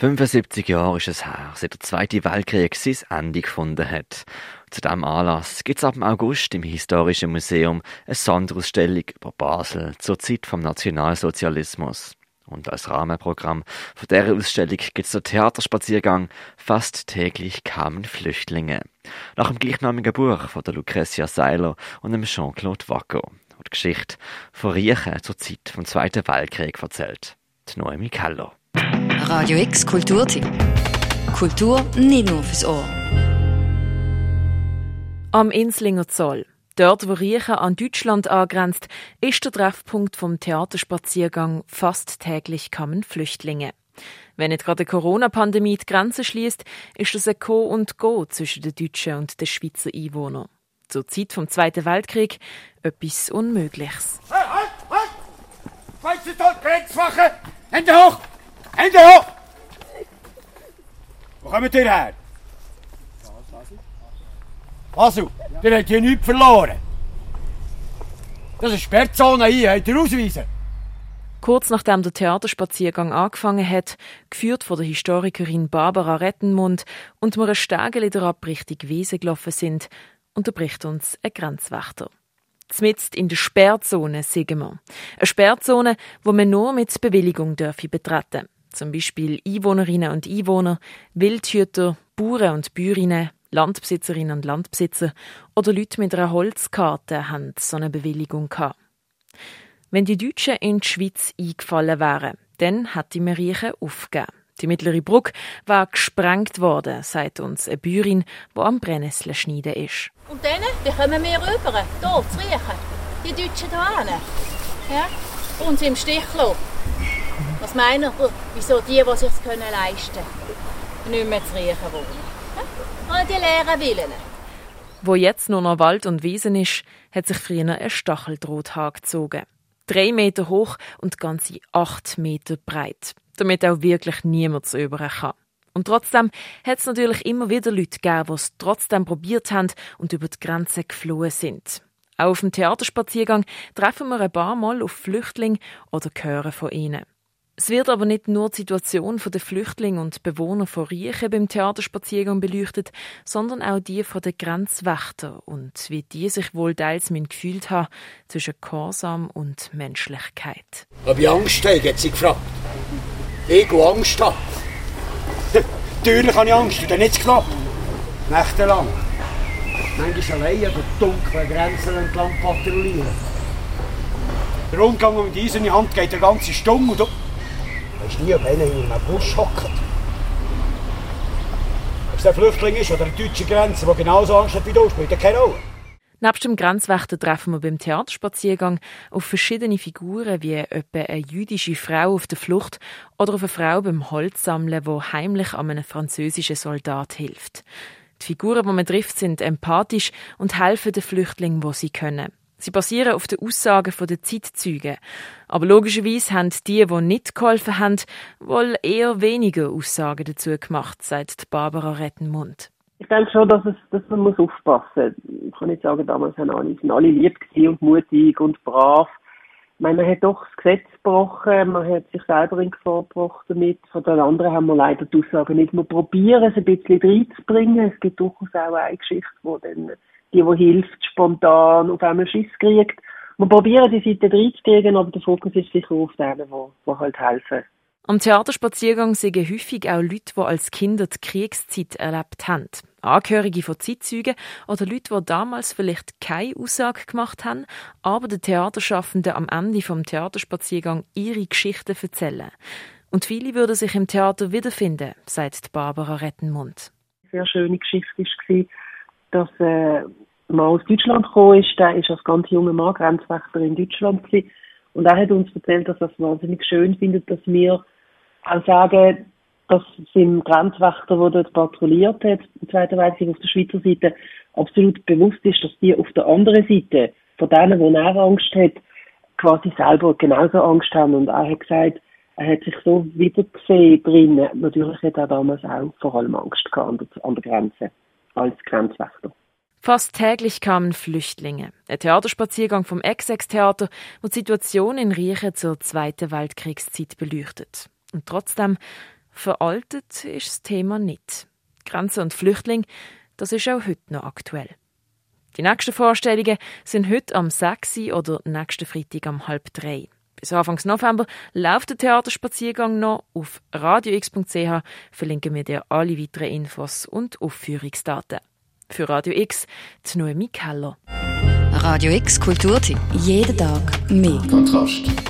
75 Jahre ist es her, seit der Zweite Weltkrieg sein Ende gefunden hat. Zu diesem Anlass gibt es ab August im Historischen Museum eine Sonderausstellung über Basel zur Zeit vom Nationalsozialismus. Und als Rahmenprogramm von dieser Ausstellung gibt es den Theaterspaziergang Fast täglich kamen Flüchtlinge. Nach dem gleichnamigen Buch von der Lucretia Seiler und dem Jean-Claude Wacko, die Geschichte von Riechen zur Zeit vom Zweiten Weltkrieg erzählt. Die Noemi Keller. Radio X Kulturtipp. Kultur nicht nur fürs Ohr. Am Inslinger Zoll, dort wo Riechen an Deutschland angrenzt, ist der Treffpunkt vom Theaterspaziergang Fast täglich kamen Flüchtlinge. Wenn nicht gerade die Corona-Pandemie die Grenzen schließt, ist das ein Co und Go zwischen den Deutschen und den Schweizer Einwohnern. Zur Zeit vom Zweiten Weltkrieg etwas Unmögliches. Halt, halt, halt! Schweizer Zoll, Grenzwache! Hände hoch! Hände hoch! Wo kommt ihr her? Also, ihr habt hier nichts verloren. Das ist Sperrzone hier, habt ihr ausweisen? Kurz nachdem der Theaterspaziergang angefangen hat, geführt von der Historikerin Barbara Rettenmund und wir ein Stegeli der Richtung Wiese gelaufen sind, unterbricht uns ein Grenzwächter. Zmitzt in der Sperrzone, sagen wir. Eine Sperrzone, wo man nur mit Bewilligung dürfe betreten. Zum Beispiel Einwohnerinnen und Einwohner, Wildhüter, Bauern und Bäuerinnen, Landbesitzerinnen und Landbesitzer oder Leute mit einer Holzkarte haben so eine Bewilligung gehabt. Wenn die Deutschen in die Schweiz eingefallen wären, dann hat die Marieche aufgegeben. Die mittlere Brücke war gesprengt worden, sagt uns eine Bäuerin, die am Brennnessel schneiden ist. Und dann, wie kommen wir rüber? Hier, zu riechen. Die Deutschen hier Ja? Uns im Stich lassen. Was meinen ihr, wieso die, die sich leisten können, nicht mehr zu riechen wohnen? Ja? die leeren Villen. Wo jetzt nur noch Wald und Wiesen ist, hat sich früher ein Stacheldrahthaar gezogen. Drei Meter hoch und ganze acht Meter breit. Damit auch wirklich niemand zu über kann. Und trotzdem hat es natürlich immer wieder Leute gegeben, die es trotzdem probiert haben und über die Grenze geflohen sind. Auch auf dem Theaterspaziergang treffen wir ein paar Mal auf Flüchtlinge oder hören von ihnen. Es wird aber nicht nur die Situation der Flüchtlinge und Bewohner von Riechen beim Theaterspaziergang beleuchtet, sondern auch die von den Grenzwächtern und wie die sich wohl teils gefühlt haben zwischen Gehorsam und Menschlichkeit. Ob ich Angst habe, hat sie gefragt. Ich habe Angst. Natürlich habe ich Angst, und dann nicht knapp. Nächtelang. Manchmal allein an der dunklen Grenzen entlang patrouillieren. Der Rundgang mit dieser in die Hand geht eine ganze Stunde und weisst nie, ob einer in einem Bus hockt. Ob es ein Flüchtling ist oder eine deutsche Grenze, der genauso Angst hat wie du, spielt keine Rolle. Nebst dem Grenzwächter treffen wir beim Theaterspaziergang auf verschiedene Figuren, wie etwa eine jüdische Frau auf der Flucht oder auf eine Frau beim Holzsammeln, wo heimlich an einem französischen Soldat hilft. Die Figuren, die man trifft, sind empathisch und helfen den Flüchtlingen, wo sie können. Sie basieren auf den Aussagen der Zeitzeugen. Aber logischerweise haben die, die nicht geholfen haben, wohl eher weniger Aussagen dazu gemacht, sagt Barbara Rettenmund. Ich denke schon, dass, es, dass man muss aufpassen muss. Ich kann nicht sagen, damals waren alle, sind alle lieb und mutig und brav. Ich meine, man hat doch das Gesetz gebrochen, man hat sich selber in Gefahr gebracht damit. Von den anderen haben wir leider die Aussagen nicht. Wir probieren es ein bisschen reinzubringen. Es gibt durchaus auch eine Geschichte, wo dann die, die hilft, spontan auf einmal Schiss kriegt. Wir probieren die Seite reinzukriegen, aber der Fokus ist sicher auf denen, die, die halt helfen. Am Theaterspaziergang sehen häufig auch Leute, die als Kinder die Kriegszeit erlebt haben. Angehörige von Zeitzeugen oder Leute, die damals vielleicht keine Aussage gemacht haben, aber den Theaterschaffenden am Ende vom Theaterspaziergang ihre Geschichten erzählen. Und viele würden sich im Theater wiederfinden, sagt Barbara Rettenmund. Eine sehr schöne Geschichte war, dass äh, man aus Deutschland gekommen ist. Der ist als ganz junger Mann Grenzwächter in Deutschland. Und er hat uns erzählt, dass er es wahnsinnig schön findet, dass wir auch sagen, dass es dem Grenzwächter, der dort patrouilliert hat, im Zweiten Weltkrieg auf der Schweizer Seite, absolut bewusst ist, dass die auf der anderen Seite, von denen, wo er Angst hat, quasi selber genauso Angst haben. Und er hat gesagt, er hat sich so wiedergesehen drinnen. Natürlich hat er damals auch vor allem Angst gehabt an der Grenze als Grenzwächter. Fast täglich kamen Flüchtlinge. Ein Theaterspaziergang vom Ex-Ex-Theater, wo die Situation in Riechen zur Zweiten Weltkriegszeit beleuchtet. Und trotzdem, veraltet ist das Thema nicht. Grenzen und Flüchtlinge, das ist auch heute noch aktuell. Die nächsten Vorstellungen sind heute am 6. oder nächsten Freitag am halb drei. Bis Anfang November läuft der Theaterspaziergang noch. Auf radiox.ch verlinken wir dir alle weiteren Infos und Aufführungsdaten. Für Radio X, die Noemi Keller. Radio X Kulturtipp. Jeden Tag mehr. Kontrast.